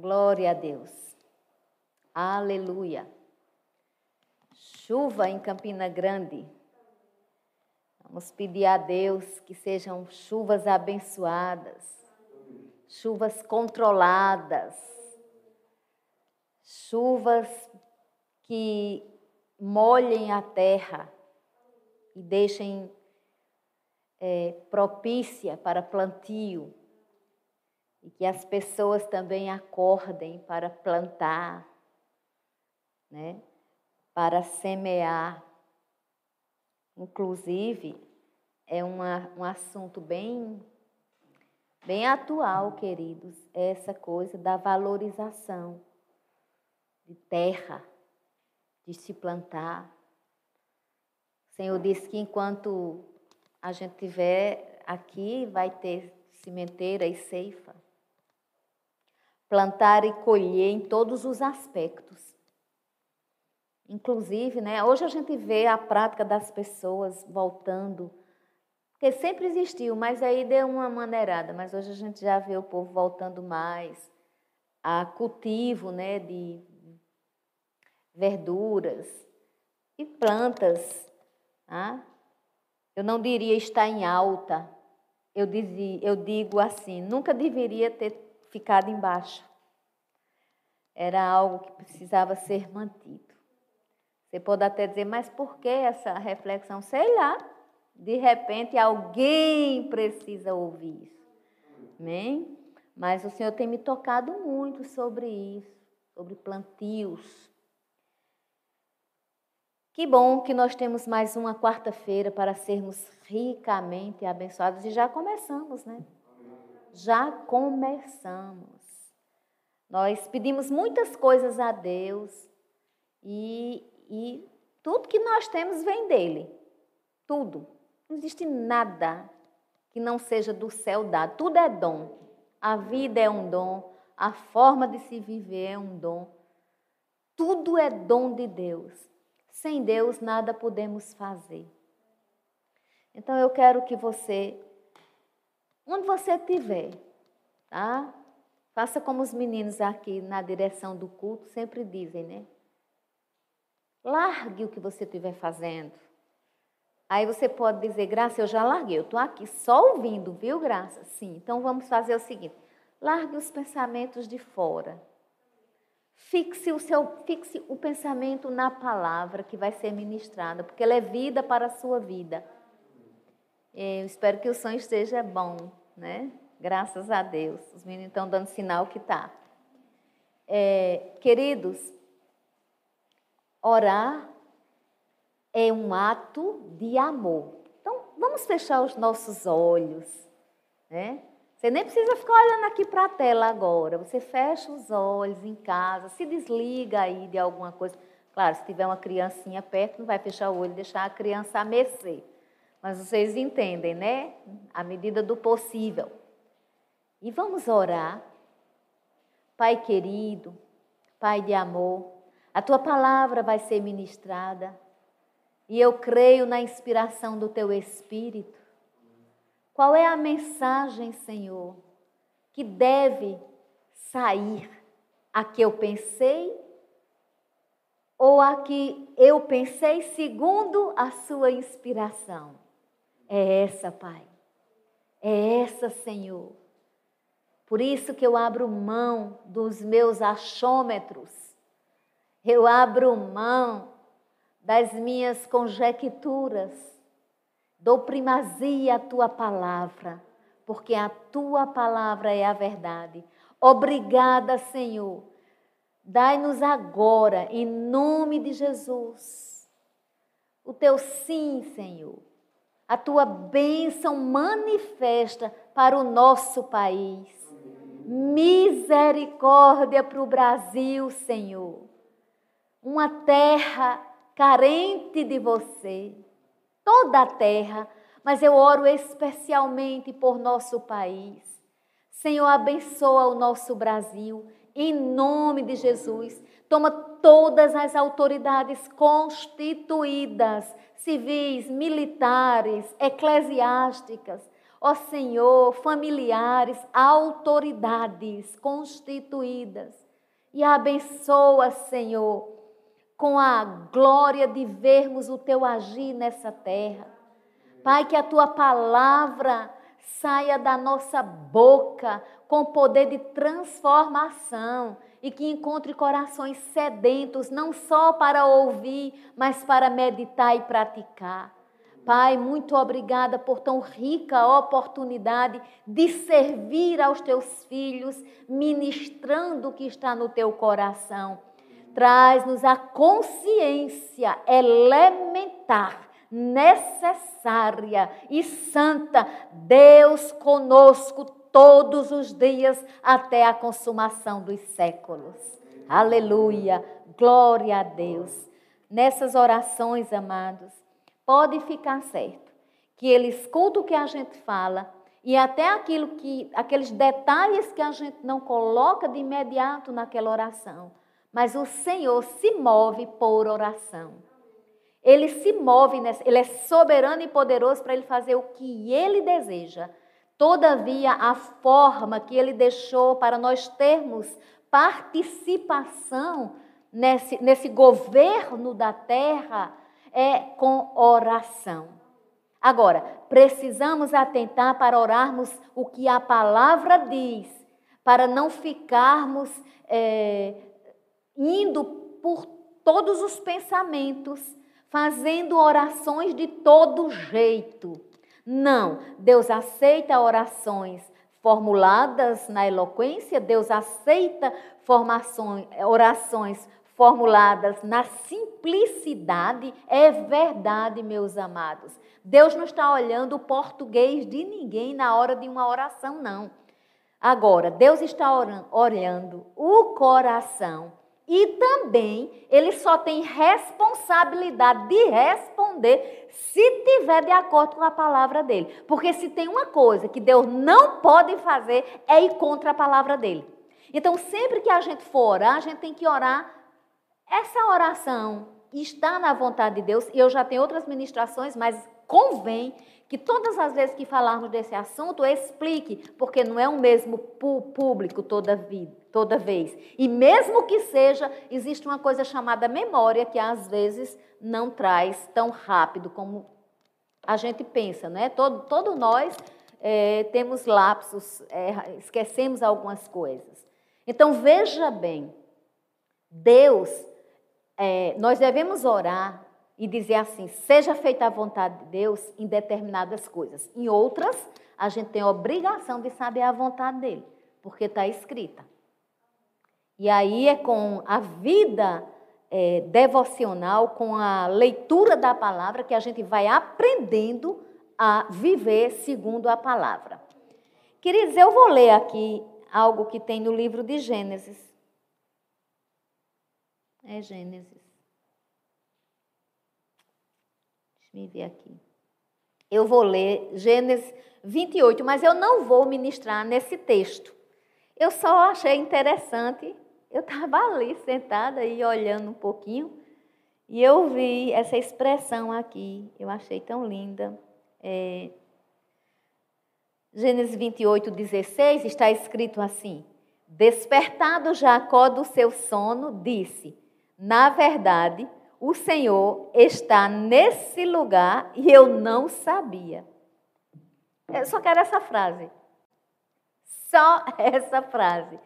Glória a Deus. Aleluia. Chuva em Campina Grande. Vamos pedir a Deus que sejam chuvas abençoadas, chuvas controladas, chuvas que molhem a terra e deixem é, propícia para plantio e que as pessoas também acordem para plantar, né? para semear. Inclusive, é uma, um assunto bem, bem atual, queridos, essa coisa da valorização de terra, de se plantar. O Senhor disse que enquanto a gente tiver aqui, vai ter cimenteira e ceifa plantar e colher em todos os aspectos. Inclusive, né, hoje a gente vê a prática das pessoas voltando, porque sempre existiu, mas aí deu uma maneirada, mas hoje a gente já vê o povo voltando mais a cultivo né, de verduras e plantas. Tá? Eu não diria estar em alta, eu, dizia, eu digo assim, nunca deveria ter ficado embaixo. Era algo que precisava ser mantido. Você pode até dizer, mas por que essa reflexão? Sei lá. De repente alguém precisa ouvir isso. Amém? Mas o Senhor tem me tocado muito sobre isso, sobre plantios. Que bom que nós temos mais uma quarta-feira para sermos ricamente abençoados e já começamos, né? Já começamos. Nós pedimos muitas coisas a Deus e, e tudo que nós temos vem dele. Tudo. Não existe nada que não seja do céu dado. Tudo é dom. A vida é um dom. A forma de se viver é um dom. Tudo é dom de Deus. Sem Deus nada podemos fazer. Então eu quero que você Onde você estiver, tá? Faça como os meninos aqui na direção do culto sempre dizem, né? Largue o que você estiver fazendo. Aí você pode dizer, Graça, eu já larguei, eu estou aqui só ouvindo, viu, Graça? Sim, então vamos fazer o seguinte: largue os pensamentos de fora. Fixe o, seu, fixe o pensamento na palavra que vai ser ministrada, porque ela é vida para a sua vida. Eu espero que o sonho esteja bom, né? Graças a Deus. Os meninos estão dando sinal que está. É, queridos, orar é um ato de amor. Então, vamos fechar os nossos olhos, né? Você nem precisa ficar olhando aqui para a tela agora. Você fecha os olhos em casa, se desliga aí de alguma coisa. Claro, se tiver uma criancinha perto, não vai fechar o olho e deixar a criança a. Mas vocês entendem, né? À medida do possível. E vamos orar. Pai querido, Pai de amor, a tua palavra vai ser ministrada. E eu creio na inspiração do teu espírito. Qual é a mensagem, Senhor, que deve sair? A que eu pensei ou a que eu pensei segundo a sua inspiração? É essa, Pai. É essa, Senhor. Por isso que eu abro mão dos meus achômetros. Eu abro mão das minhas conjecturas. Dou primazia à tua palavra, porque a tua palavra é a verdade. Obrigada, Senhor. Dai-nos agora, em nome de Jesus, o teu sim, Senhor a tua bênção manifesta para o nosso país. Misericórdia para o Brasil, Senhor. Uma terra carente de você. Toda a terra, mas eu oro especialmente por nosso país. Senhor, abençoa o nosso Brasil, em nome de Jesus. Toma todas as autoridades constituídas civis, militares, eclesiásticas, Ó Senhor, familiares, autoridades constituídas. E abençoa, Senhor, com a glória de vermos o teu agir nessa terra. Pai, que a tua palavra saia da nossa boca com poder de transformação e que encontre corações sedentos, não só para ouvir, mas para meditar e praticar. Pai, muito obrigada por tão rica oportunidade de servir aos teus filhos, ministrando o que está no teu coração. Traz-nos a consciência elementar, necessária e santa, Deus conosco todos os dias até a consumação dos séculos. Aleluia, glória a Deus. Nessas orações, amados, pode ficar certo que ele escuta o que a gente fala e até aquilo que aqueles detalhes que a gente não coloca de imediato naquela oração, mas o Senhor se move por oração. Ele se move, nessa, ele é soberano e poderoso para ele fazer o que ele deseja. Todavia, a forma que ele deixou para nós termos participação nesse, nesse governo da terra é com oração. Agora, precisamos atentar para orarmos o que a palavra diz, para não ficarmos é, indo por todos os pensamentos, fazendo orações de todo jeito. Não, Deus aceita orações formuladas na eloquência, Deus aceita formações, orações formuladas na simplicidade, é verdade, meus amados. Deus não está olhando o português de ninguém na hora de uma oração, não. Agora, Deus está olhando o coração e também ele só tem responsabilidade de responder se tiver de acordo com a palavra dele. Porque se tem uma coisa que Deus não pode fazer é ir contra a palavra dele. Então, sempre que a gente for orar, a gente tem que orar essa oração está na vontade de Deus, e eu já tenho outras ministrações, mas convém que todas as vezes que falarmos desse assunto, explique, porque não é o mesmo público toda, vida, toda vez. E mesmo que seja, existe uma coisa chamada memória, que às vezes não traz tão rápido como a gente pensa, né? Todo, todo nós é, temos lapsos, é, esquecemos algumas coisas. Então, veja bem, Deus é, nós devemos orar e dizer assim: seja feita a vontade de Deus em determinadas coisas. Em outras, a gente tem a obrigação de saber a vontade dele, porque está escrita. E aí é com a vida é, devocional, com a leitura da palavra, que a gente vai aprendendo a viver segundo a palavra. Queridos, eu vou ler aqui algo que tem no livro de Gênesis. É Gênesis. Eu ver aqui. Eu vou ler Gênesis 28, mas eu não vou ministrar nesse texto. Eu só achei interessante. Eu estava ali sentada e olhando um pouquinho e eu vi essa expressão aqui. Eu achei tão linda. É, Gênesis 28, 16 está escrito assim: Despertado Jacó do seu sono, disse: na verdade, o Senhor está nesse lugar e eu não sabia. Eu só quero essa frase. Só essa frase.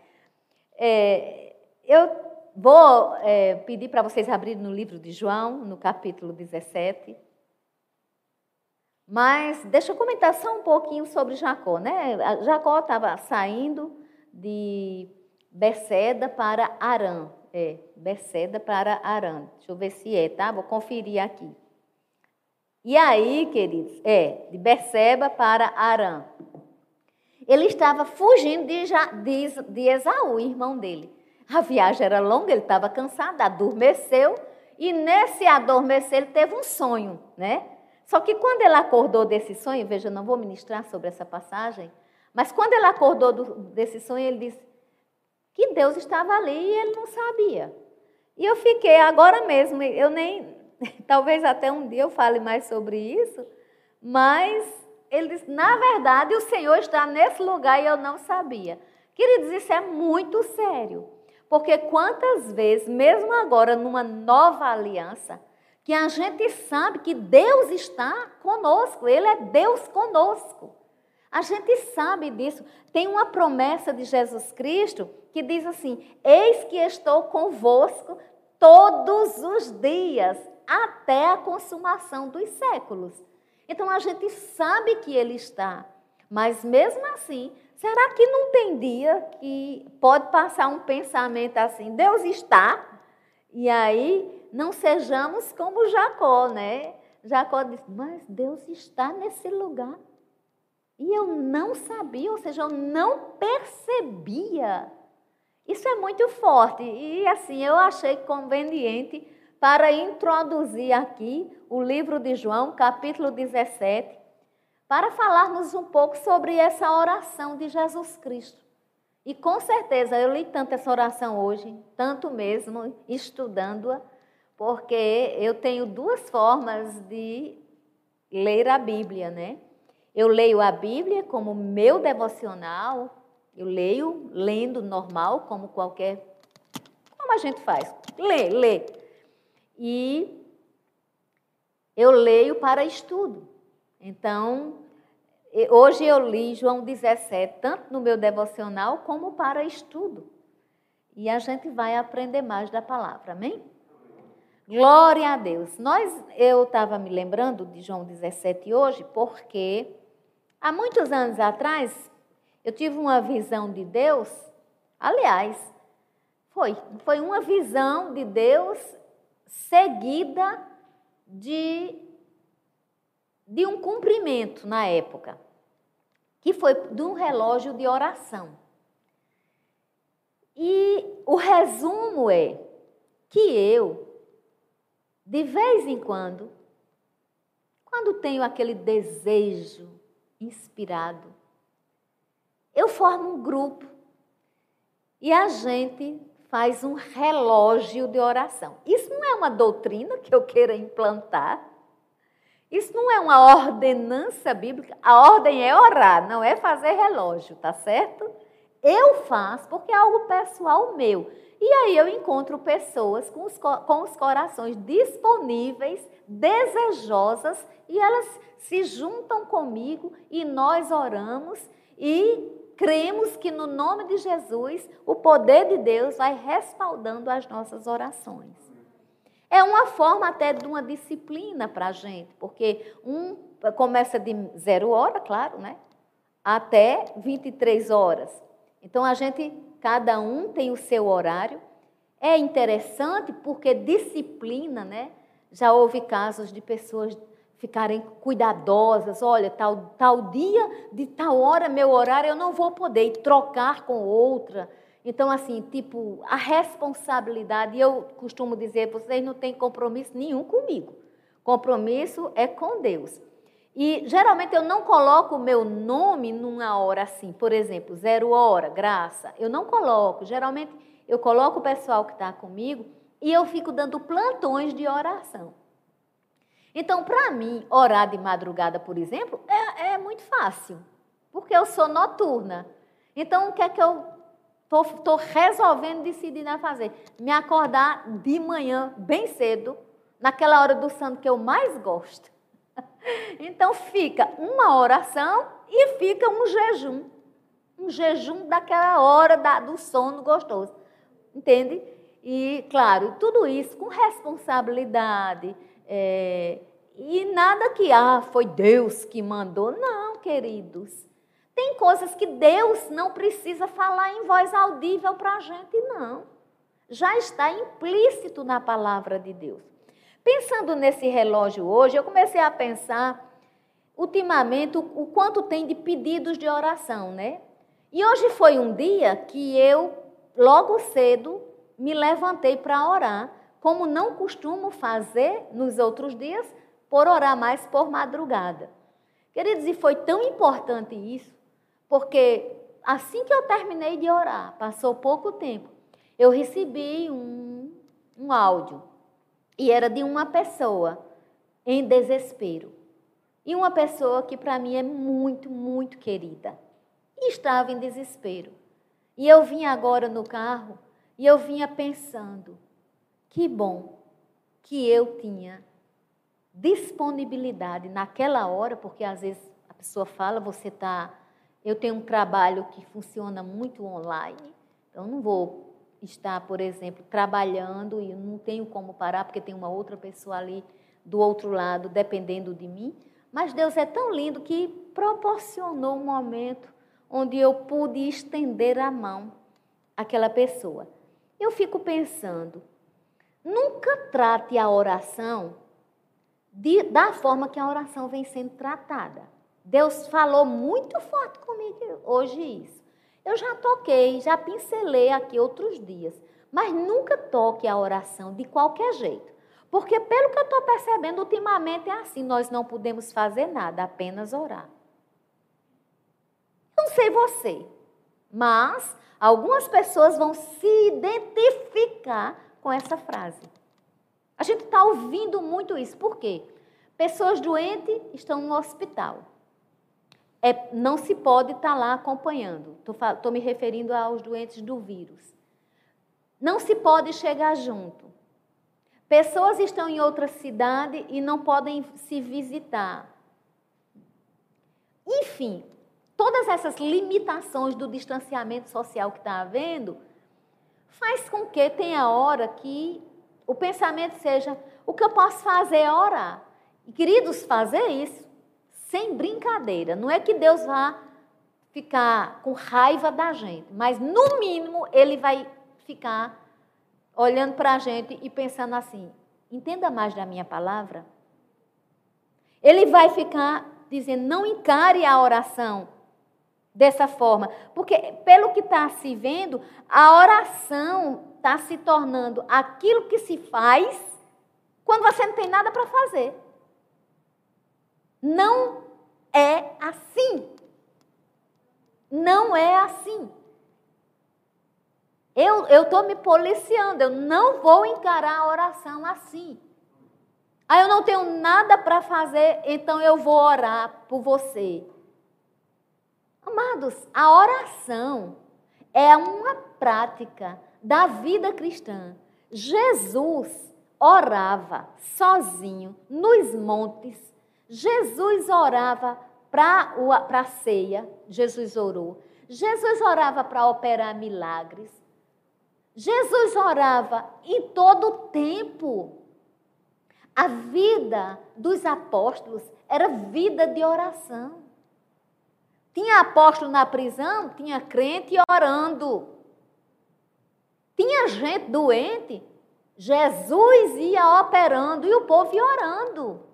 É, eu vou é, pedir para vocês abrirem no livro de João, no capítulo 17. Mas deixa eu comentar só um pouquinho sobre Jacó. Né? Jacó estava saindo de Beceda para Arã. É, Beceda para Arã. Deixa eu ver se é, tá? Vou conferir aqui. E aí, queridos, é, de Beceba para Arã. Ele estava fugindo de, de, de Esaú, irmão dele. A viagem era longa, ele estava cansado, adormeceu. E nesse adormecer, ele teve um sonho, né? Só que quando ele acordou desse sonho, veja, eu não vou ministrar sobre essa passagem, mas quando ele acordou do, desse sonho, ele disse: que Deus estava ali e ele não sabia. E eu fiquei agora mesmo, eu nem, talvez até um dia eu fale mais sobre isso, mas ele disse: na verdade, o Senhor está nesse lugar e eu não sabia. Queridos, isso é muito sério. Porque quantas vezes, mesmo agora numa nova aliança, que a gente sabe que Deus está conosco, Ele é Deus conosco. A gente sabe disso. Tem uma promessa de Jesus Cristo que diz assim: Eis que estou convosco todos os dias, até a consumação dos séculos. Então a gente sabe que Ele está, mas mesmo assim, será que não tem dia que pode passar um pensamento assim: Deus está? E aí não sejamos como Jacó, né? Jacó disse: Mas Deus está nesse lugar. E eu não sabia, ou seja, eu não percebia. Isso é muito forte. E assim, eu achei conveniente para introduzir aqui o livro de João, capítulo 17, para falarmos um pouco sobre essa oração de Jesus Cristo. E com certeza eu li tanto essa oração hoje, tanto mesmo estudando-a, porque eu tenho duas formas de ler a Bíblia, né? Eu leio a Bíblia como meu devocional, eu leio lendo normal, como qualquer. Como a gente faz? Lê, lê. E eu leio para estudo. Então, hoje eu li João 17, tanto no meu devocional como para estudo. E a gente vai aprender mais da palavra, amém? Glória a Deus. Nós, eu estava me lembrando de João 17 hoje, porque há muitos anos atrás eu tive uma visão de Deus, aliás, foi, foi uma visão de Deus seguida de, de um cumprimento na época, que foi de um relógio de oração. E o resumo é que eu, de vez em quando, quando tenho aquele desejo inspirado, eu formo um grupo e a gente faz um relógio de oração. Isso não é uma doutrina que eu queira implantar. Isso não é uma ordenança bíblica. A ordem é orar, não é fazer relógio, tá certo? Eu faço porque é algo pessoal meu. E aí eu encontro pessoas com os, com os corações disponíveis, desejosas, e elas se juntam comigo e nós oramos e cremos que no nome de Jesus o poder de Deus vai respaldando as nossas orações. É uma forma até de uma disciplina para a gente, porque um começa de zero hora, claro, né? Até 23 horas. Então a gente, cada um tem o seu horário. É interessante porque disciplina, né? Já houve casos de pessoas ficarem cuidadosas. Olha, tal, tal dia, de tal hora, meu horário, eu não vou poder trocar com outra. Então, assim, tipo, a responsabilidade, eu costumo dizer, vocês não têm compromisso nenhum comigo. Compromisso é com Deus. E geralmente eu não coloco o meu nome numa hora assim, por exemplo, zero hora, graça. Eu não coloco. Geralmente eu coloco o pessoal que está comigo e eu fico dando plantões de oração. Então, para mim, orar de madrugada, por exemplo, é, é, muito fácil, porque eu sou noturna. Então, o que é que eu estou resolvendo decidir a fazer? Me acordar de manhã, bem cedo, naquela hora do santo que eu mais gosto. Então, fica uma oração e fica um jejum. Um jejum daquela hora da, do sono gostoso. Entende? E, claro, tudo isso com responsabilidade é, e nada que, ah, foi Deus que mandou. Não, queridos. Tem coisas que Deus não precisa falar em voz audível para a gente, não. Já está implícito na palavra de Deus. Pensando nesse relógio hoje, eu comecei a pensar, ultimamente, o quanto tem de pedidos de oração, né? E hoje foi um dia que eu, logo cedo, me levantei para orar como não costumo fazer nos outros dias, por orar mais por madrugada. Queridos, e foi tão importante isso, porque assim que eu terminei de orar, passou pouco tempo, eu recebi um, um áudio, e era de uma pessoa em desespero. e uma pessoa que para mim é muito, muito querida. E estava em desespero. E eu vinha agora no carro e eu vinha pensando: que bom que eu tinha disponibilidade naquela hora, porque às vezes a pessoa fala, você está. Eu tenho um trabalho que funciona muito online, então não vou estar, por exemplo, trabalhando e não tenho como parar, porque tem uma outra pessoa ali do outro lado dependendo de mim. Mas Deus é tão lindo que proporcionou um momento onde eu pude estender a mão àquela pessoa. Eu fico pensando, nunca trate a oração de, da forma que a oração vem sendo tratada. Deus falou muito forte comigo hoje isso. Eu já toquei, já pincelei aqui outros dias, mas nunca toque a oração de qualquer jeito. Porque, pelo que eu estou percebendo, ultimamente é assim: nós não podemos fazer nada, apenas orar. Não sei você, mas algumas pessoas vão se identificar com essa frase. A gente está ouvindo muito isso. Por quê? Pessoas doentes estão no hospital. É, não se pode estar tá lá acompanhando. Estou me referindo aos doentes do vírus. Não se pode chegar junto. Pessoas estão em outra cidade e não podem se visitar. Enfim, todas essas limitações do distanciamento social que está havendo faz com que tenha hora que o pensamento seja: o que eu posso fazer é orar. E, queridos, fazer isso sem brincadeira. Não é que Deus vá ficar com raiva da gente, mas no mínimo ele vai ficar olhando para a gente e pensando assim: entenda mais da minha palavra. Ele vai ficar dizendo: não encare a oração dessa forma, porque pelo que está se vendo, a oração está se tornando aquilo que se faz quando você não tem nada para fazer. Não é assim. Não é assim. Eu estou me policiando, eu não vou encarar a oração assim. Aí eu não tenho nada para fazer, então eu vou orar por você. Amados, a oração é uma prática da vida cristã. Jesus orava sozinho nos montes. Jesus orava para a ceia. Jesus orou. Jesus orava para operar milagres. Jesus orava em todo o tempo. A vida dos apóstolos era vida de oração. Tinha apóstolo na prisão, tinha crente orando. Tinha gente doente, Jesus ia operando e o povo ia orando.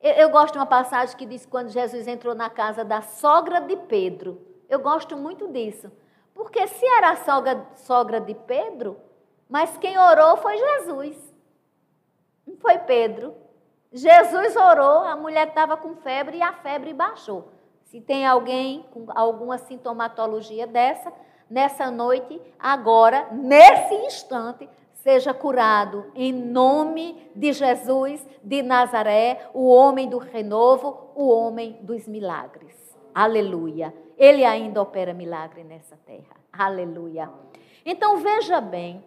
Eu, eu gosto de uma passagem que diz quando Jesus entrou na casa da sogra de Pedro. Eu gosto muito disso. Porque se era a sogra, sogra de Pedro, mas quem orou foi Jesus. Não foi Pedro. Jesus orou, a mulher estava com febre e a febre baixou. Se tem alguém com alguma sintomatologia dessa, nessa noite, agora, nesse instante, seja curado em nome de Jesus de Nazaré, o homem do renovo, o homem dos milagres. Aleluia. Ele ainda opera milagre nessa terra. Aleluia. Então veja bem,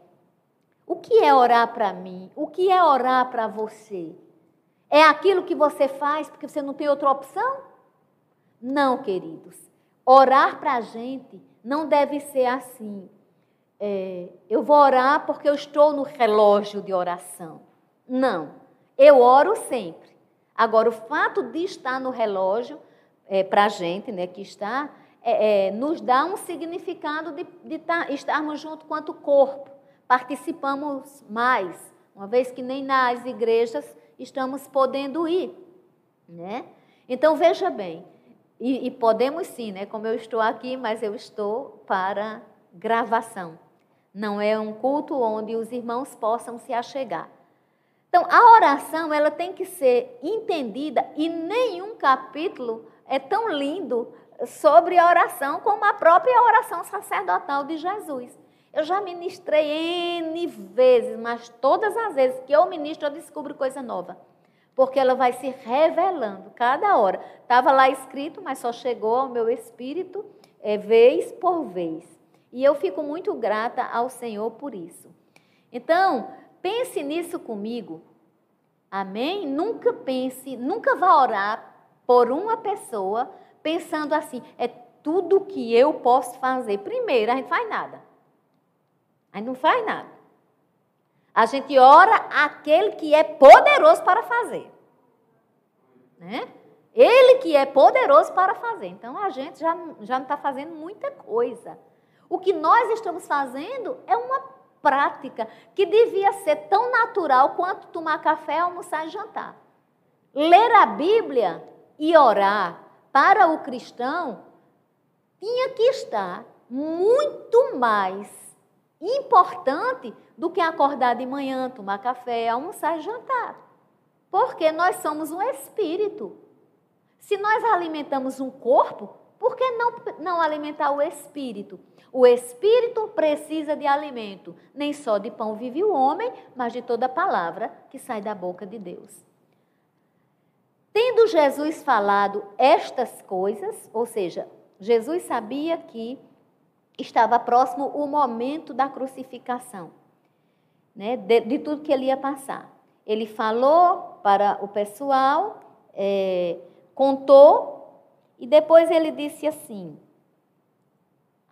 o que é orar para mim? O que é orar para você? É aquilo que você faz porque você não tem outra opção? Não, queridos. Orar para a gente não deve ser assim. É, eu vou orar porque eu estou no relógio de oração. Não. Eu oro sempre. Agora, o fato de estar no relógio, é, para a gente né, que está, é, é, nos dá um significado de, de tá, estarmos junto quanto corpo. Participamos mais, uma vez que nem nas igrejas estamos podendo ir. Né? Então, veja bem, e, e, podemos sim, né? Como eu estou aqui, mas eu estou para gravação. Não é um culto onde os irmãos possam se achegar. Então, a oração ela tem que ser entendida e nenhum capítulo é tão lindo sobre a oração como a própria oração sacerdotal de Jesus. Eu já ministrei N vezes, mas todas as vezes que eu ministro, eu descubro coisa nova. porque ela vai se revelando cada hora. Estava lá escrito, mas só chegou ao meu espírito é, vez por vez. E eu fico muito grata ao Senhor por isso. Então, pense nisso comigo. Amém? Nunca pense, nunca vá orar por uma pessoa pensando assim, é tudo que eu posso fazer. Primeiro, a gente faz nada. A gente não faz nada. A gente ora aquele que é poderoso para fazer. Né? Ele que é poderoso para fazer. Então a gente já, já não está fazendo muita coisa. O que nós estamos fazendo é uma prática que devia ser tão natural quanto tomar café, almoçar e jantar. Ler a Bíblia e orar para o cristão tinha que estar muito mais importante do que acordar de manhã, tomar café, almoçar e jantar. Porque nós somos um espírito. Se nós alimentamos um corpo, por que não, não alimentar o espírito? O espírito precisa de alimento. Nem só de pão vive o homem, mas de toda palavra que sai da boca de Deus. Tendo Jesus falado estas coisas, ou seja, Jesus sabia que estava próximo o momento da crucificação, né, de, de tudo que ele ia passar. Ele falou para o pessoal, é, contou, e depois ele disse assim.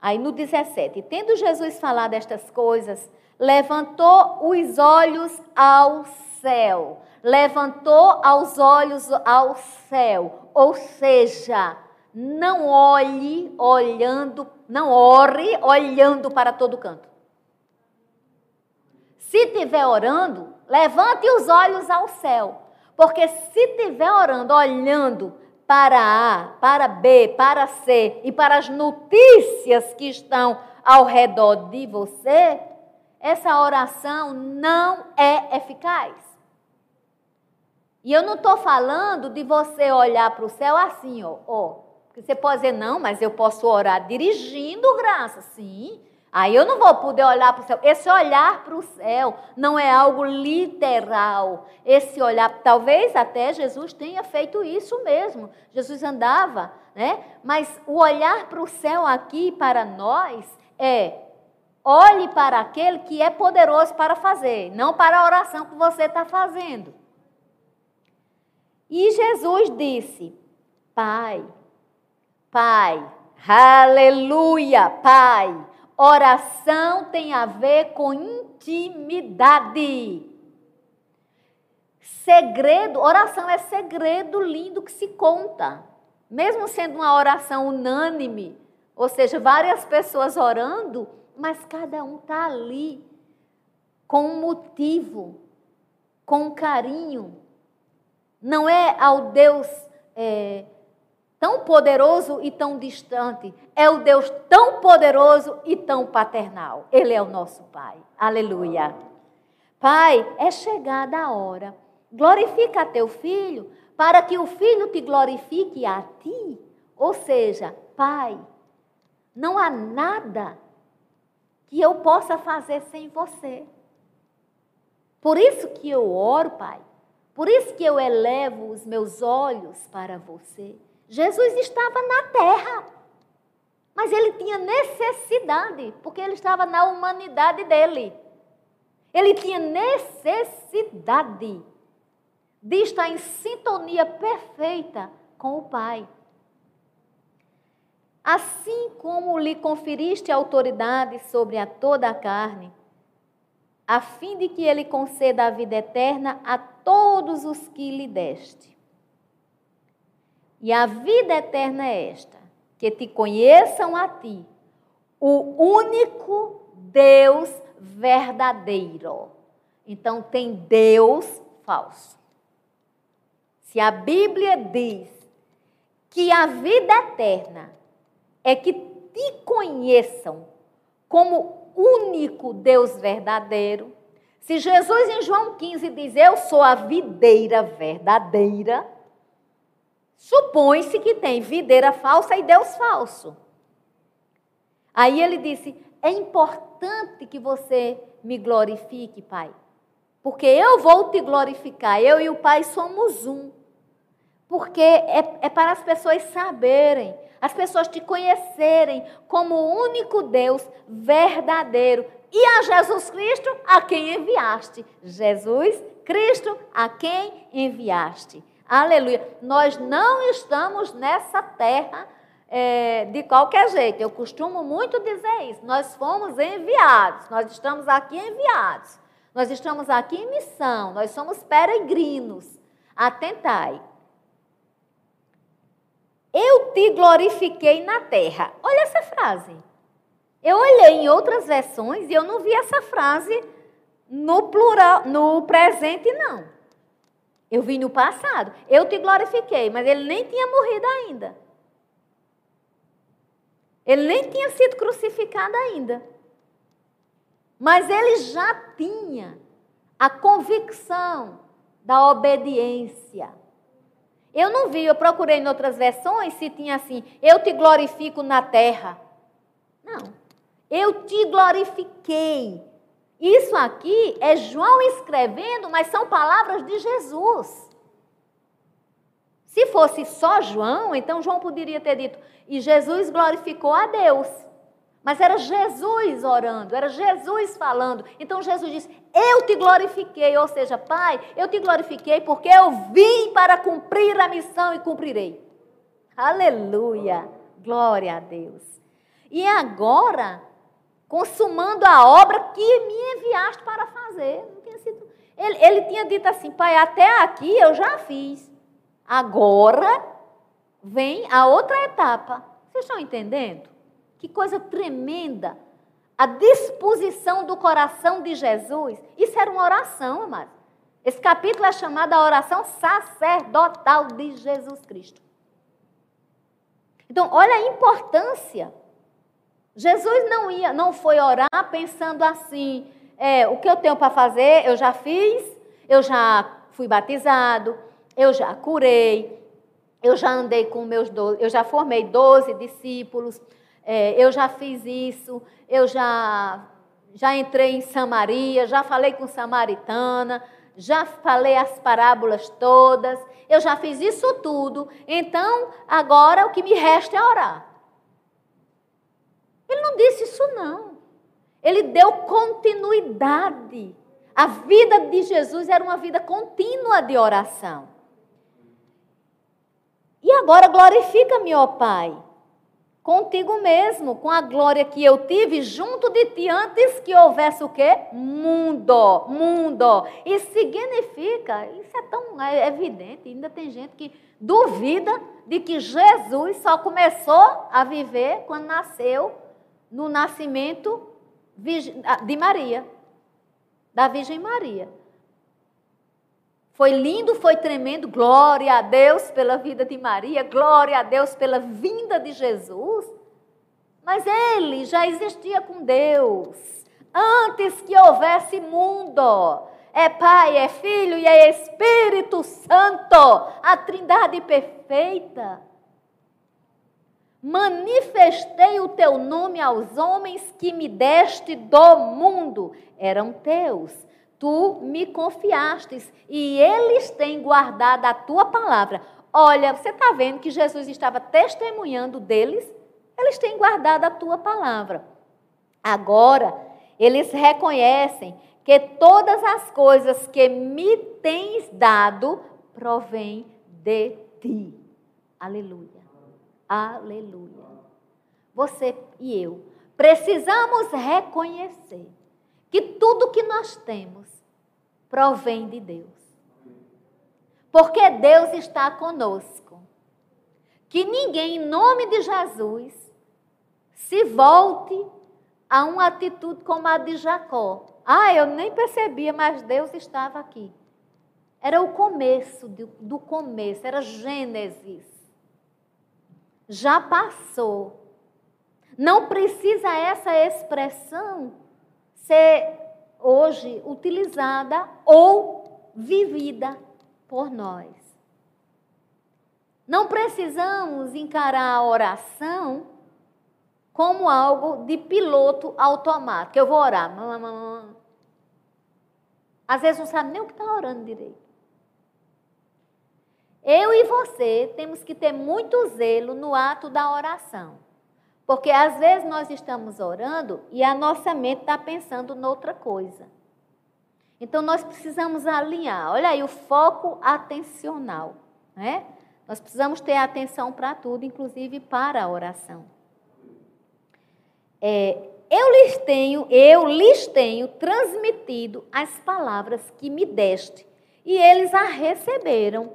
Aí no 17: Tendo Jesus falado estas coisas, levantou os olhos ao céu. Levantou aos olhos ao céu. Ou seja, não olhe olhando, não ore olhando para todo canto. Se estiver orando, levante os olhos ao céu. Porque se estiver orando, olhando para A, para B, para C e para as notícias que estão ao redor de você, essa oração não é eficaz. E eu não estou falando de você olhar para o céu assim, ó, ó você pode dizer, não, mas eu posso orar dirigindo graça. Sim. Aí eu não vou poder olhar para o céu. Esse olhar para o céu não é algo literal. Esse olhar, talvez até Jesus tenha feito isso mesmo. Jesus andava, né? Mas o olhar para o céu aqui para nós é olhe para aquele que é poderoso para fazer, não para a oração que você está fazendo. E Jesus disse: Pai, Pai, aleluia, Pai. Oração tem a ver com intimidade. Segredo, oração é segredo lindo que se conta. Mesmo sendo uma oração unânime, ou seja, várias pessoas orando, mas cada um está ali com um motivo, com um carinho. Não é ao Deus é, tão poderoso e tão distante. É o Deus tão poderoso e tão paternal. Ele é o nosso Pai. Aleluia. Pai, é chegada a hora. Glorifica teu filho, para que o filho te glorifique a ti. Ou seja, Pai, não há nada que eu possa fazer sem você. Por isso que eu oro, Pai. Por isso que eu elevo os meus olhos para você. Jesus estava na terra, mas ele tinha necessidade, porque ele estava na humanidade dele. Ele tinha necessidade de estar em sintonia perfeita com o Pai. Assim como lhe conferiste autoridade sobre a toda a carne, a fim de que ele conceda a vida eterna a todos os que lhe deste. E a vida eterna é esta: que te conheçam a ti, o único Deus verdadeiro. Então tem Deus falso. Se a Bíblia diz que a vida eterna é que te conheçam como único Deus verdadeiro, se Jesus em João 15 diz: Eu sou a videira verdadeira, Supõe-se que tem videira falsa e Deus falso. Aí ele disse: É importante que você me glorifique, Pai. Porque eu vou te glorificar, eu e o Pai somos um. Porque é, é para as pessoas saberem, as pessoas te conhecerem como o único Deus verdadeiro. E a Jesus Cristo a quem enviaste. Jesus Cristo a quem enviaste. Aleluia. Nós não estamos nessa terra é, de qualquer jeito. Eu costumo muito dizer isso. Nós fomos enviados, nós estamos aqui enviados. Nós estamos aqui em missão, nós somos peregrinos. Atentai. Eu te glorifiquei na terra. Olha essa frase. Eu olhei em outras versões e eu não vi essa frase no plural, no presente não. Eu vi no passado. Eu te glorifiquei, mas ele nem tinha morrido ainda. Ele nem tinha sido crucificado ainda. Mas ele já tinha a convicção da obediência. Eu não vi, eu procurei em outras versões se tinha assim: eu te glorifico na terra. Não. Eu te glorifiquei. Isso aqui é João escrevendo, mas são palavras de Jesus. Se fosse só João, então João poderia ter dito: e Jesus glorificou a Deus. Mas era Jesus orando, era Jesus falando. Então Jesus disse: Eu te glorifiquei, ou seja, Pai, eu te glorifiquei porque eu vim para cumprir a missão e cumprirei. Aleluia! Glória a Deus. E agora, consumando a obra que me enviaste para fazer. Ele, ele tinha dito assim: Pai, até aqui eu já fiz. Agora vem a outra etapa. Vocês estão entendendo? Que coisa tremenda. A disposição do coração de Jesus. Isso era uma oração, amado. Esse capítulo é chamado a oração sacerdotal de Jesus Cristo. Então, olha a importância. Jesus não ia, não foi orar pensando assim, é, o que eu tenho para fazer, eu já fiz, eu já fui batizado, eu já curei, eu já andei com meus doze, eu já formei 12 discípulos, é, eu já fiz isso, eu já, já entrei em Samaria, já falei com samaritana, já falei as parábolas todas, eu já fiz isso tudo, então agora o que me resta é orar. Ele não disse isso, não. Ele deu continuidade. A vida de Jesus era uma vida contínua de oração. E agora glorifica-me, ó Pai, contigo mesmo, com a glória que eu tive junto de ti antes que houvesse o quê? Mundo, mundo. Isso significa, isso é tão é evidente, ainda tem gente que duvida de que Jesus só começou a viver quando nasceu no nascimento de Maria, da Virgem Maria. Foi lindo, foi tremendo. Glória a Deus pela vida de Maria, glória a Deus pela vinda de Jesus. Mas ele já existia com Deus antes que houvesse mundo. É Pai, é Filho e é Espírito Santo, a Trindade perfeita. Manifestei o teu nome aos homens que me deste do mundo, eram teus tu me confiastes e eles têm guardado a tua palavra. Olha, você está vendo que Jesus estava testemunhando deles? Eles têm guardado a tua palavra. Agora, eles reconhecem que todas as coisas que me tens dado provêm de ti. Aleluia. Aleluia. Você e eu precisamos reconhecer que tudo que nós temos provém de Deus. Porque Deus está conosco. Que ninguém, em nome de Jesus, se volte a uma atitude como a de Jacó. Ah, eu nem percebia, mas Deus estava aqui. Era o começo do, começo, era Gênesis. Já passou. Não precisa essa expressão ser hoje utilizada ou vivida por nós. Não precisamos encarar a oração como algo de piloto automático. Eu vou orar. Às vezes não sabe nem o que está orando direito. Eu e você temos que ter muito zelo no ato da oração. Porque às vezes nós estamos orando e a nossa mente está pensando noutra coisa. Então nós precisamos alinhar. Olha aí o foco atencional. Né? Nós precisamos ter atenção para tudo, inclusive para a oração. É, eu lhes tenho, eu lhes tenho transmitido as palavras que me deste, e eles a receberam,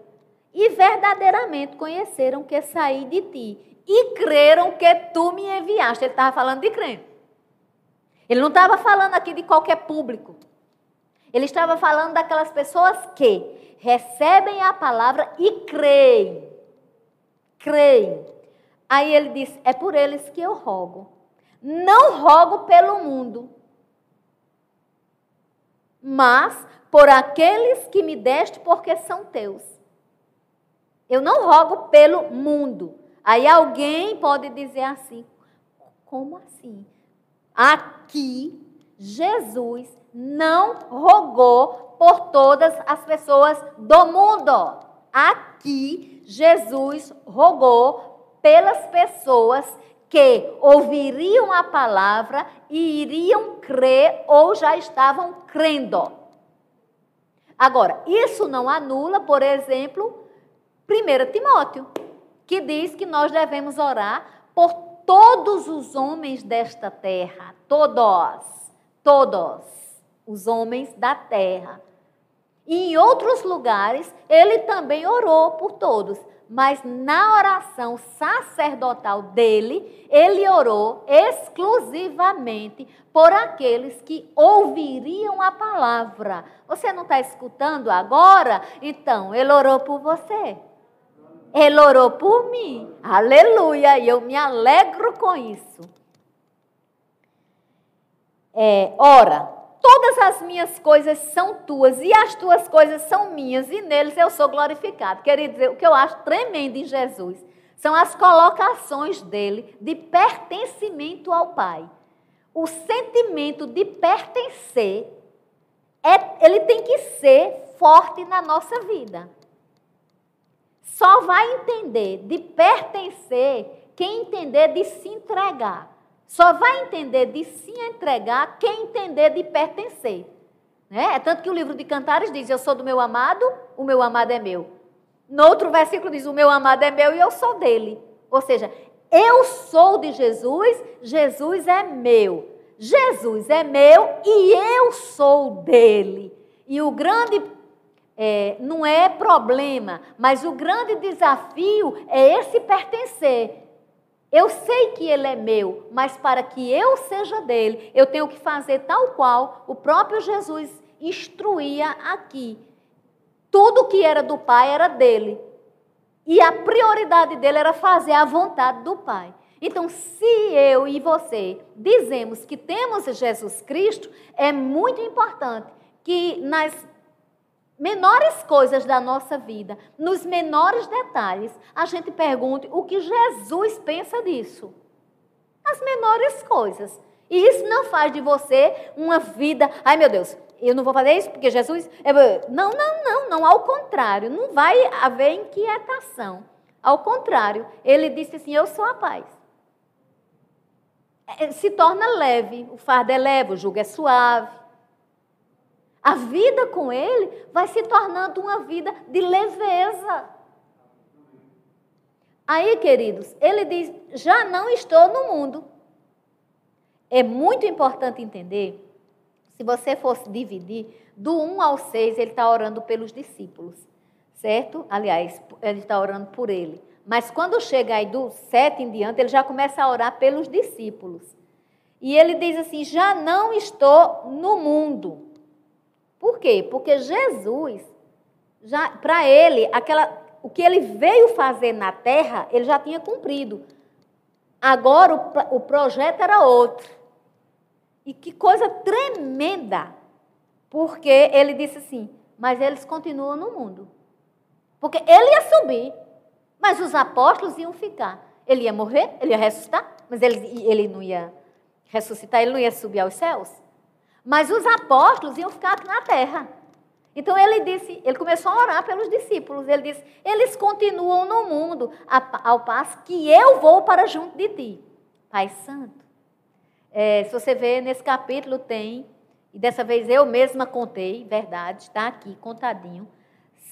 e verdadeiramente conheceram que saí de ti, e creram que tu me enviaste. Ele estava falando de crente. Ele não estava falando aqui de qualquer público. Ele estava falando daquelas pessoas que recebem a palavra e creem. Creem. Aí ele diz: É por eles que eu rogo. Não rogo pelo mundo, mas por aqueles que me deste, porque são teus. Eu não rogo pelo mundo. Aí alguém pode dizer assim: como assim? Aqui, Jesus não rogou por todas as pessoas do mundo. Aqui, Jesus rogou pelas pessoas que ouviriam a palavra e iriam crer ou já estavam crendo. Agora, isso não anula, por exemplo, 1 Timóteo, que diz que nós devemos orar por todos os homens desta terra, todos, todos os homens da terra. E em outros lugares, ele também orou por todos mas na oração sacerdotal dele, ele orou exclusivamente por aqueles que ouviriam a palavra. Você não está escutando agora? Então, ele orou por você. Ele orou por mim. Aleluia! E eu me alegro com isso. É, ora, Todas as minhas coisas são tuas e as tuas coisas são minhas e neles eu sou glorificado. Quer dizer, o que eu acho tremendo em Jesus são as colocações dele de pertencimento ao Pai. O sentimento de pertencer, é, ele tem que ser forte na nossa vida. Só vai entender de pertencer quem entender de se entregar. Só vai entender de se entregar quem entender de pertencer. Né? É tanto que o livro de Cantares diz: Eu sou do meu amado, o meu amado é meu. No outro versículo diz: O meu amado é meu e eu sou dele. Ou seja, eu sou de Jesus, Jesus é meu. Jesus é meu e eu sou dele. E o grande é, não é problema, mas o grande desafio é esse pertencer. Eu sei que ele é meu, mas para que eu seja dele, eu tenho que fazer tal qual o próprio Jesus instruía aqui. Tudo que era do Pai era dele. E a prioridade dele era fazer a vontade do Pai. Então, se eu e você dizemos que temos Jesus Cristo, é muito importante que nas menores coisas da nossa vida, nos menores detalhes, a gente pergunte o que Jesus pensa disso. As menores coisas. E isso não faz de você uma vida, ai meu Deus, eu não vou fazer isso porque Jesus. Não, não, não, não. Ao contrário, não vai haver inquietação. Ao contrário, ele disse assim: Eu sou a paz. É, se torna leve, o fardo é leve, o jugo é suave. A vida com Ele vai se tornando uma vida de leveza. Aí, queridos, ele diz: já não estou no mundo. É muito importante entender, se você fosse dividir, do 1 ao 6, ele está orando pelos discípulos, certo? Aliás, ele está orando por ele. Mas quando chega aí do 7 em diante, ele já começa a orar pelos discípulos. E ele diz assim: já não estou no mundo. Por quê? Porque Jesus, já para ele, aquela, o que ele veio fazer na terra, ele já tinha cumprido. Agora o, o projeto era outro. E que coisa tremenda! Porque ele disse assim: mas eles continuam no mundo. Porque ele ia subir, mas os apóstolos iam ficar. Ele ia morrer, ele ia ressuscitar, mas ele, ele não ia ressuscitar, ele não ia subir aos céus. Mas os apóstolos iam ficar na terra. Então ele disse, ele começou a orar pelos discípulos. Ele disse: eles continuam no mundo ao passo que eu vou para junto de ti, Pai Santo. É, se você ver nesse capítulo tem e dessa vez eu mesma contei, verdade, está aqui contadinho,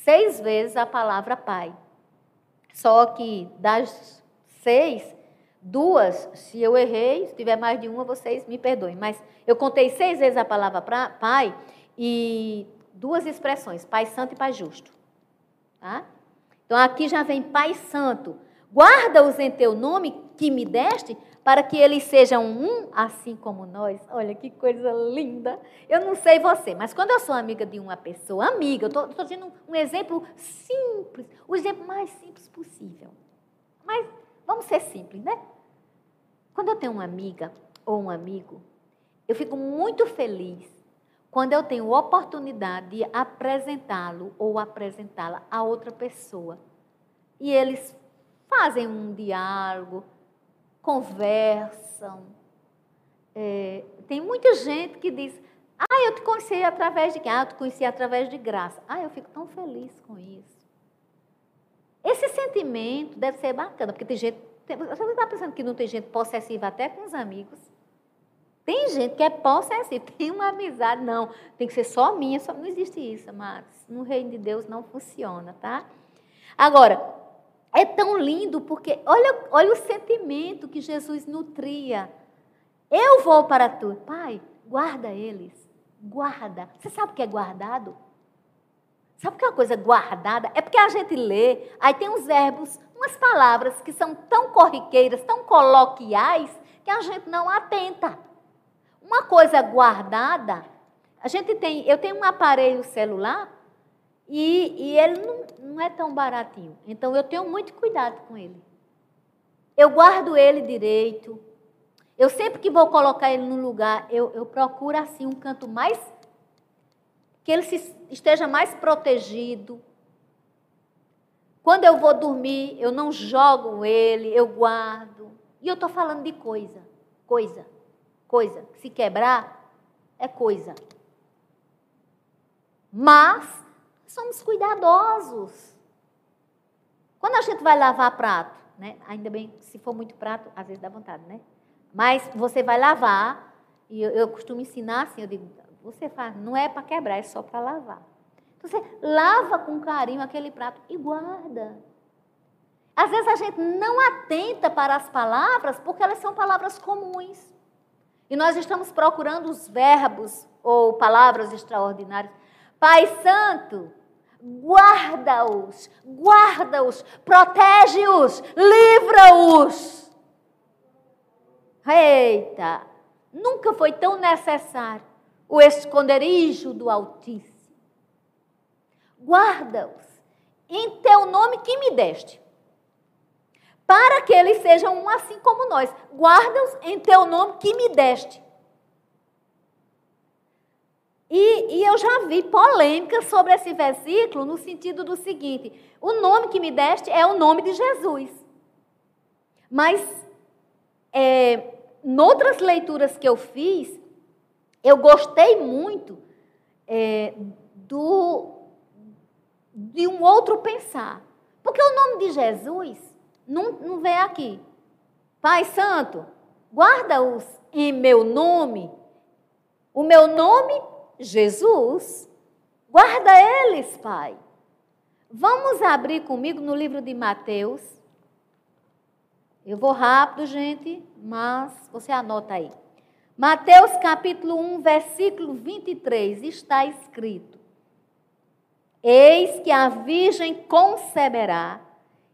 seis vezes a palavra Pai. Só que das seis, duas, se eu errei, se tiver mais de uma, vocês me perdoem. Mas eu contei seis vezes a palavra pra, Pai e duas expressões, Pai Santo e Pai Justo. Tá? Então aqui já vem Pai Santo. Guarda-os em teu nome que me deste, para que eles sejam um, assim como nós. Olha que coisa linda. Eu não sei você, mas quando eu sou amiga de uma pessoa, amiga, eu estou dizendo um exemplo simples, o exemplo mais simples possível. Mas vamos ser simples, né? Quando eu tenho uma amiga ou um amigo, eu fico muito feliz quando eu tenho oportunidade de apresentá-lo ou apresentá-la a outra pessoa. E eles fazem um diálogo, conversam. É, tem muita gente que diz, ah, eu te conheci através de quem? Ah, eu te conheci através de graça. Ah, eu fico tão feliz com isso. Esse sentimento deve ser bacana, porque tem gente. Você está pensando que não tem gente possessiva até com os amigos? Tem gente que é possessiva, tem uma amizade, não. Tem que ser só minha, só, não existe isso, mas no reino de Deus não funciona, tá? Agora, é tão lindo porque olha, olha o sentimento que Jesus nutria. Eu vou para tu. Pai, guarda eles. Guarda. Você sabe o que é guardado? Sabe o que é uma coisa guardada? É porque a gente lê, aí tem uns verbos, umas palavras que são tão corriqueiras, tão coloquiais, que a gente não atenta. Uma coisa guardada, a gente tem, eu tenho um aparelho celular e, e ele não, não é tão baratinho. Então eu tenho muito cuidado com ele. Eu guardo ele direito. Eu sempre que vou colocar ele no lugar, eu, eu procuro assim um canto mais que ele se, esteja mais protegido. Quando eu vou dormir, eu não jogo ele, eu guardo. E eu estou falando de coisa, coisa, coisa. Se quebrar, é coisa. Mas somos cuidadosos. Quando a gente vai lavar prato, né? Ainda bem, se for muito prato, às vezes dá vontade, né? Mas você vai lavar, e eu, eu costumo ensinar assim, eu digo, você faz, não é para quebrar, é só para lavar. Então, você lava com carinho aquele prato e guarda. Às vezes a gente não atenta para as palavras porque elas são palavras comuns. E nós estamos procurando os verbos ou palavras extraordinárias. Pai Santo, guarda-os, guarda-os, protege-os, livra-os. Eita, nunca foi tão necessário o esconderijo do Altíssimo. Guarda-os em teu nome que me deste, para que eles sejam um assim como nós. Guarda-os em teu nome que me deste. E, e, eu já vi polêmica sobre esse versículo no sentido do seguinte: o nome que me deste é o nome de Jesus. Mas, é, noutras leituras que eu fiz, eu gostei muito é, do, de um outro pensar. Porque o nome de Jesus não, não vem aqui. Pai Santo, guarda-os em meu nome. O meu nome Jesus. Guarda eles, Pai. Vamos abrir comigo no livro de Mateus. Eu vou rápido, gente, mas você anota aí. Mateus capítulo 1, versículo 23, está escrito: Eis que a virgem conceberá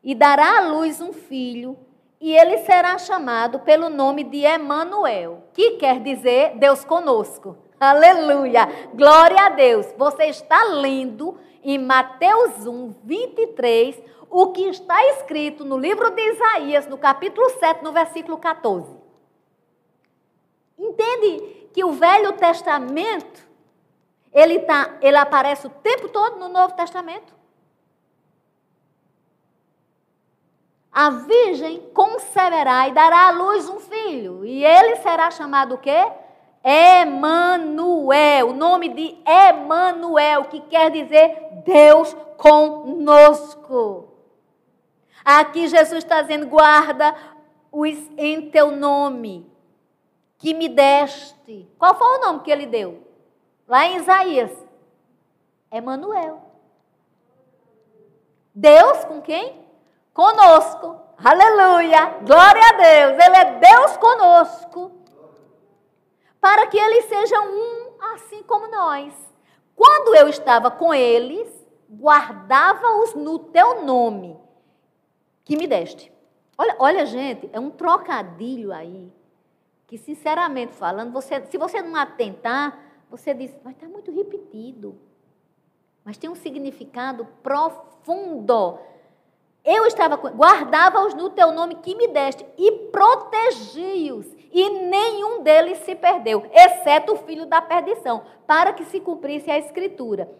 e dará à luz um filho, e ele será chamado pelo nome de Emanuel, que quer dizer Deus conosco. Aleluia! Glória a Deus! Você está lendo em Mateus 1, 23, o que está escrito no livro de Isaías, no capítulo 7, no versículo 14. Entende que o Velho Testamento, ele, tá, ele aparece o tempo todo no Novo Testamento? A virgem conceberá e dará à luz um filho, e ele será chamado o quê? Emanuel, o nome de Emanuel, que quer dizer Deus conosco. Aqui Jesus está dizendo: guarda os em teu nome, que me deste. Qual foi o nome que ele deu? Lá em Isaías. Emanuel. Deus com quem? Conosco. Aleluia! Glória a Deus! Ele é Deus conosco. Para que eles sejam um assim como nós. Quando eu estava com eles, guardava-os no teu nome, que me deste. Olha, olha, gente, é um trocadilho aí, que sinceramente falando, você, se você não atentar, você diz, mas está muito repetido. Mas tem um significado profundo. Eu estava, guardava-os no teu nome que me deste e protegi-os, e nenhum deles se perdeu, exceto o filho da perdição, para que se cumprisse a escritura.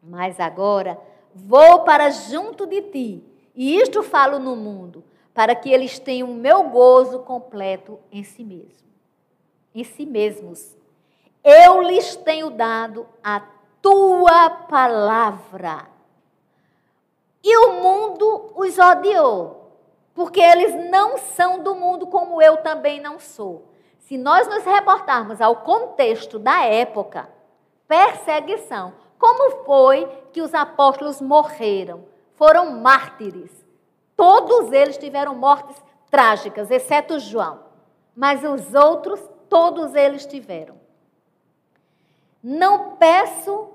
Mas agora vou para junto de ti, e isto falo no mundo, para que eles tenham o meu gozo completo em si mesmo. Em si mesmos. Eu lhes tenho dado a tua palavra e o mundo os odiou, porque eles não são do mundo como eu também não sou. Se nós nos reportarmos ao contexto da época, perseguição, como foi que os apóstolos morreram? Foram mártires. Todos eles tiveram mortes trágicas, exceto João. Mas os outros, todos eles tiveram. Não peço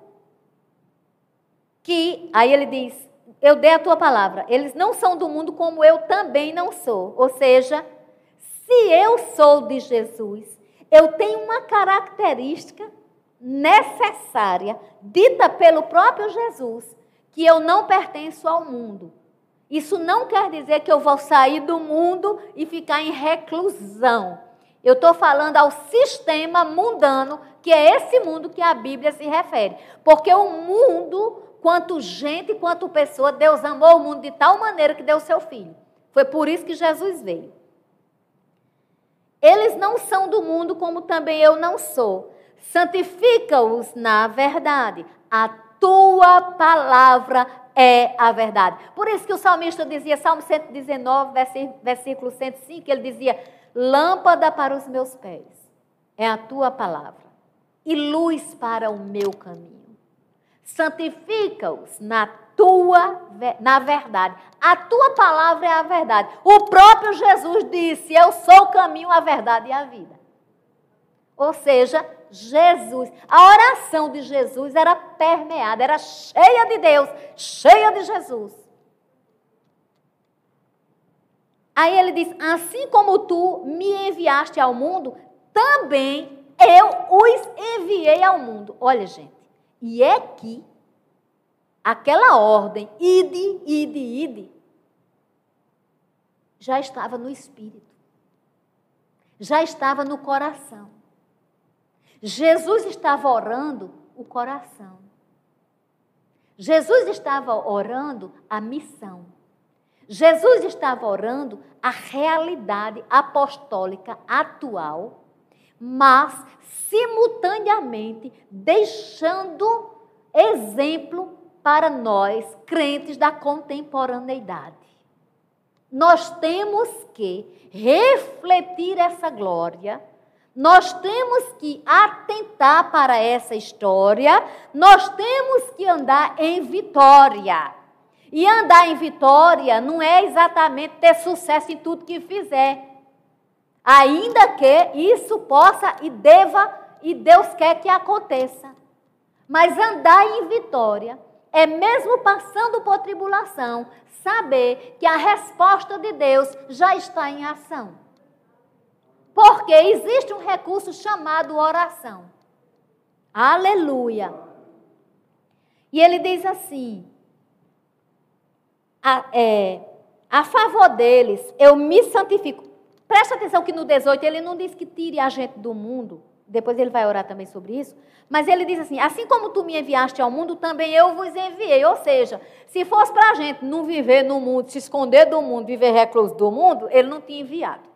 que, aí ele diz, eu dei a tua palavra. Eles não são do mundo como eu também não sou. Ou seja, se eu sou de Jesus, eu tenho uma característica necessária, dita pelo próprio Jesus, que eu não pertenço ao mundo. Isso não quer dizer que eu vou sair do mundo e ficar em reclusão. Eu estou falando ao sistema mundano, que é esse mundo que a Bíblia se refere. Porque o mundo quanto gente, quanto pessoa, Deus amou o mundo de tal maneira que deu seu filho. Foi por isso que Jesus veio. Eles não são do mundo, como também eu não sou. Santifica-os na verdade. A tua palavra é a verdade. Por isso que o salmista dizia, Salmo 119, versículo 105, ele dizia: Lâmpada para os meus pés é a tua palavra e luz para o meu caminho santifica-os na tua na verdade. A tua palavra é a verdade. O próprio Jesus disse: Eu sou o caminho, a verdade e a vida. Ou seja, Jesus, a oração de Jesus era permeada, era cheia de Deus, cheia de Jesus. Aí ele diz: Assim como tu me enviaste ao mundo, também eu os enviei ao mundo. Olha, gente, e é que aquela ordem, ide, ide, ide, já estava no espírito, já estava no coração. Jesus estava orando o coração. Jesus estava orando a missão. Jesus estava orando a realidade apostólica atual mas simultaneamente deixando exemplo para nós, crentes da contemporaneidade. Nós temos que refletir essa glória, nós temos que atentar para essa história, nós temos que andar em vitória. E andar em vitória não é exatamente ter sucesso em tudo que fizer. Ainda que isso possa e deva, e Deus quer que aconteça. Mas andar em vitória é mesmo passando por tribulação, saber que a resposta de Deus já está em ação. Porque existe um recurso chamado oração. Aleluia. E ele diz assim: a, é, a favor deles eu me santifico. Presta atenção que no 18 ele não diz que tire a gente do mundo. Depois ele vai orar também sobre isso. Mas ele diz assim: assim como tu me enviaste ao mundo, também eu vos enviei. Ou seja, se fosse para a gente não viver no mundo, se esconder do mundo, viver recluso do mundo, ele não tinha enviado.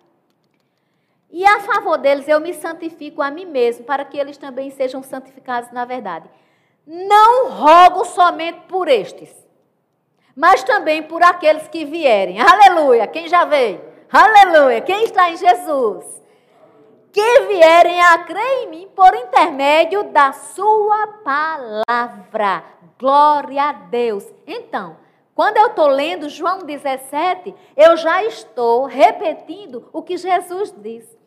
E a favor deles eu me santifico a mim mesmo, para que eles também sejam santificados na verdade. Não rogo somente por estes, mas também por aqueles que vierem. Aleluia! Quem já veio? Aleluia! Quem está em Jesus? Que vierem a crer em mim por intermédio da sua palavra. Glória a Deus. Então, quando eu estou lendo João 17, eu já estou repetindo o que Jesus disse.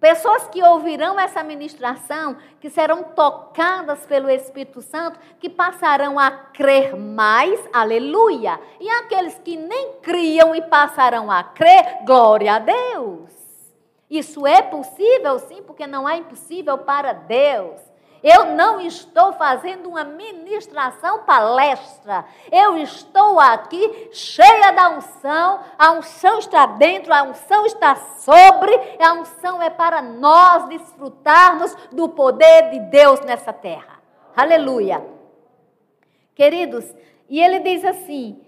Pessoas que ouvirão essa ministração, que serão tocadas pelo Espírito Santo, que passarão a crer mais, aleluia. E aqueles que nem criam e passarão a crer, glória a Deus. Isso é possível, sim, porque não há impossível para Deus. Eu não estou fazendo uma ministração palestra. Eu estou aqui cheia da unção. A unção está dentro, a unção está sobre. A unção é para nós desfrutarmos do poder de Deus nessa terra. Aleluia. Queridos, e ele diz assim: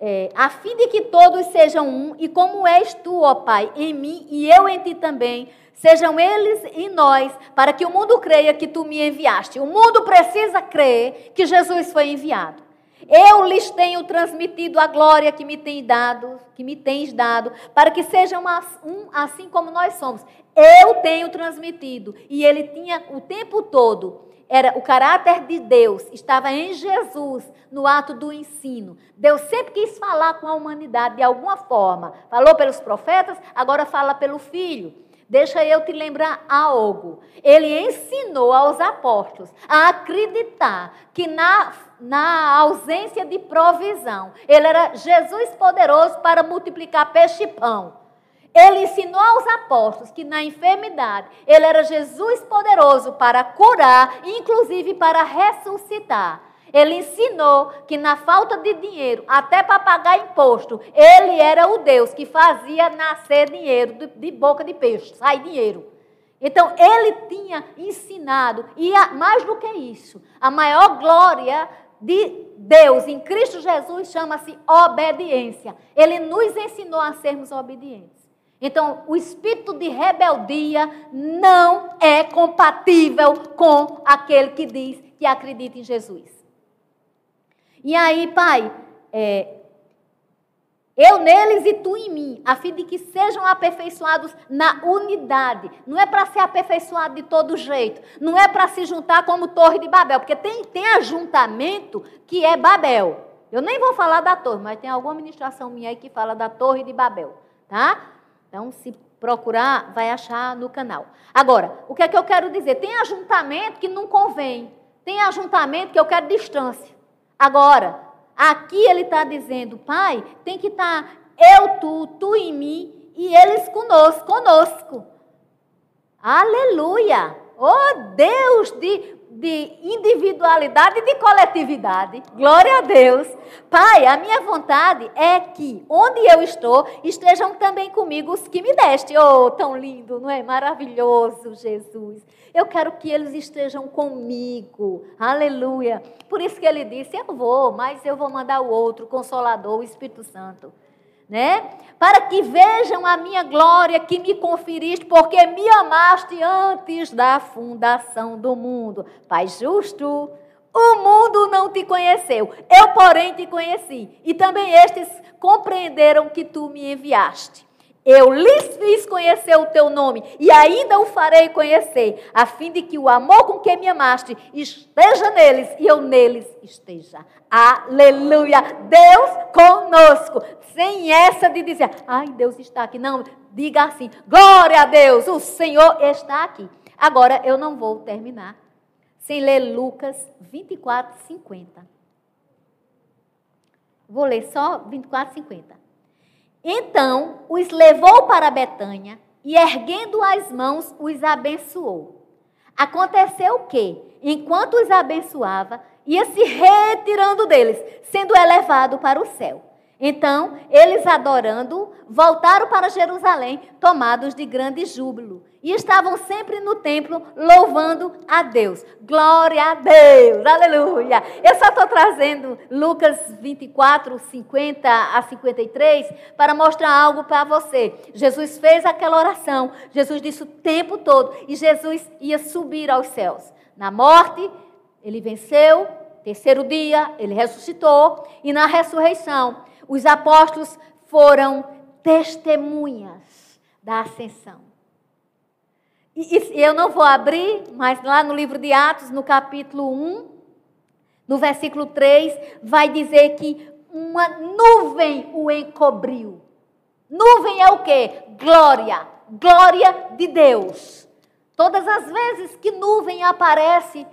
é, a fim de que todos sejam um, e como és tu, ó Pai, em mim e eu em ti também, sejam eles em nós, para que o mundo creia que tu me enviaste. O mundo precisa crer que Jesus foi enviado. Eu lhes tenho transmitido a glória que me tem dado, que me tens dado, para que sejam um assim como nós somos. Eu tenho transmitido e ele tinha o tempo todo era o caráter de Deus estava em Jesus no ato do ensino. Deus sempre quis falar com a humanidade de alguma forma. Falou pelos profetas, agora fala pelo filho. Deixa eu te lembrar algo. Ele ensinou aos apóstolos a acreditar que na, na ausência de provisão, ele era Jesus poderoso para multiplicar peixe e pão. Ele ensinou aos apóstolos que na enfermidade ele era Jesus poderoso para curar, inclusive para ressuscitar. Ele ensinou que na falta de dinheiro, até para pagar imposto, ele era o Deus que fazia nascer dinheiro de boca de peixe, sai dinheiro. Então, ele tinha ensinado, e mais do que isso, a maior glória de Deus em Cristo Jesus chama-se obediência. Ele nos ensinou a sermos obedientes. Então, o espírito de rebeldia não é compatível com aquele que diz que acredita em Jesus. E aí, Pai, é, eu neles e tu em mim, a fim de que sejam aperfeiçoados na unidade. Não é para ser aperfeiçoado de todo jeito. Não é para se juntar como Torre de Babel. Porque tem, tem ajuntamento que é Babel. Eu nem vou falar da torre, mas tem alguma ministração minha aí que fala da Torre de Babel. Tá? Então, se procurar, vai achar no canal. Agora, o que é que eu quero dizer? Tem ajuntamento que não convém. Tem ajuntamento que eu quero distância. Agora, aqui ele está dizendo, pai, tem que estar tá eu, tu, tu em mim e eles conosco, conosco. Aleluia! Oh Deus de de individualidade e de coletividade. Glória a Deus. Pai, a minha vontade é que onde eu estou estejam também comigo os que me deste. Oh, tão lindo, não é? Maravilhoso, Jesus. Eu quero que eles estejam comigo. Aleluia. Por isso que ele disse: Eu vou, mas eu vou mandar o outro, o Consolador, o Espírito Santo né? Para que vejam a minha glória que me conferiste, porque me amaste antes da fundação do mundo. Pai justo, o mundo não te conheceu, eu, porém, te conheci. E também estes compreenderam que tu me enviaste. Eu lhes fiz conhecer o teu nome e ainda o farei conhecer, a fim de que o amor com que me amaste esteja neles e eu neles esteja. Aleluia! Deus conosco. Sem essa de dizer, ai, Deus está aqui. Não, diga assim: glória a Deus, o Senhor está aqui. Agora eu não vou terminar sem ler Lucas 24, 50. Vou ler só 24, 50. Então os levou para Betânia e, erguendo as mãos, os abençoou. Aconteceu que, enquanto os abençoava, ia se retirando deles, sendo elevado para o céu. Então, eles adorando, voltaram para Jerusalém, tomados de grande júbilo. E estavam sempre no templo louvando a Deus. Glória a Deus, aleluia. Eu só estou trazendo Lucas 24, 50 a 53 para mostrar algo para você. Jesus fez aquela oração, Jesus disse o tempo todo, e Jesus ia subir aos céus. Na morte, ele venceu, terceiro dia, ele ressuscitou, e na ressurreição, os apóstolos foram testemunhas da ascensão. E, e, eu não vou abrir, mas lá no livro de Atos, no capítulo 1, no versículo 3, vai dizer que uma nuvem o encobriu. Nuvem é o quê? Glória. Glória de Deus. Todas as vezes que nuvem aparece,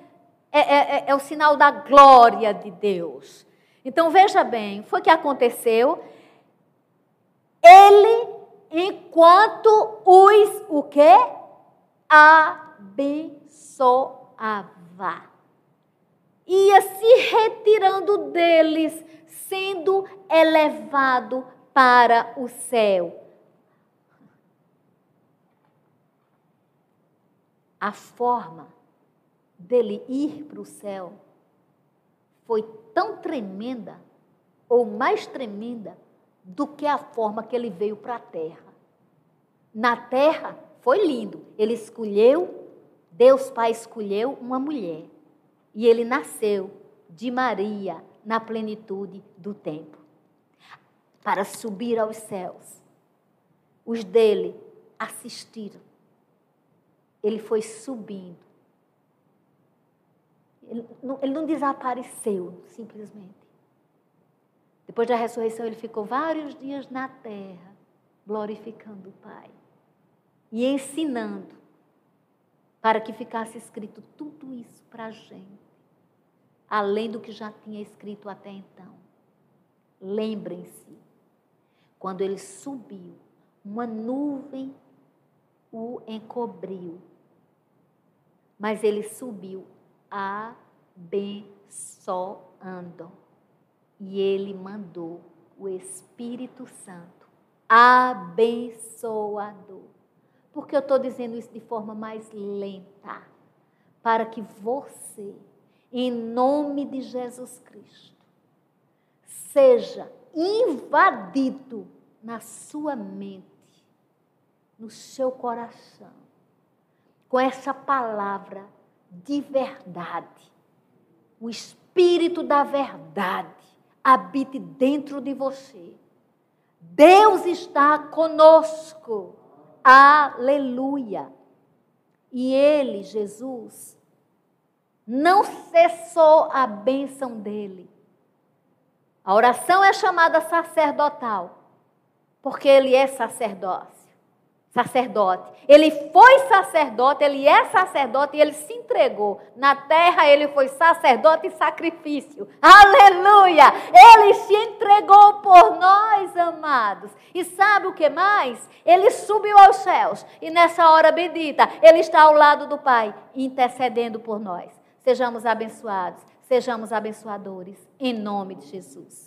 é, é, é, é o sinal da glória de Deus. Então veja bem, foi o que aconteceu. Ele, enquanto os o quê? Abençoava. Ia se retirando deles, sendo elevado para o céu. A forma dele ir para o céu foi tão tremenda, ou mais tremenda, do que a forma que ele veio para a terra. Na terra foi lindo, ele escolheu, Deus Pai escolheu uma mulher, e ele nasceu de Maria na plenitude do tempo, para subir aos céus. Os dele assistiram. Ele foi subindo ele não, ele não desapareceu simplesmente. Depois da ressurreição, ele ficou vários dias na terra, glorificando o Pai e ensinando para que ficasse escrito tudo isso para a gente, além do que já tinha escrito até então. Lembrem-se, quando ele subiu, uma nuvem o encobriu, mas ele subiu abençoando. E ele mandou o Espírito Santo abençoador. Porque eu estou dizendo isso de forma mais lenta, para que você, em nome de Jesus Cristo, seja invadido na sua mente, no seu coração, com essa palavra de verdade. O Espírito da verdade habite dentro de você. Deus está conosco. Aleluia. E Ele, Jesus, não cessou a bênção dele. A oração é chamada sacerdotal, porque ele é sacerdote sacerdote. Ele foi sacerdote, ele é sacerdote e ele se entregou. Na terra ele foi sacerdote e sacrifício. Aleluia! Ele se entregou por nós, amados. E sabe o que mais? Ele subiu aos céus e nessa hora bendita, ele está ao lado do Pai, intercedendo por nós. Sejamos abençoados, sejamos abençoadores, em nome de Jesus.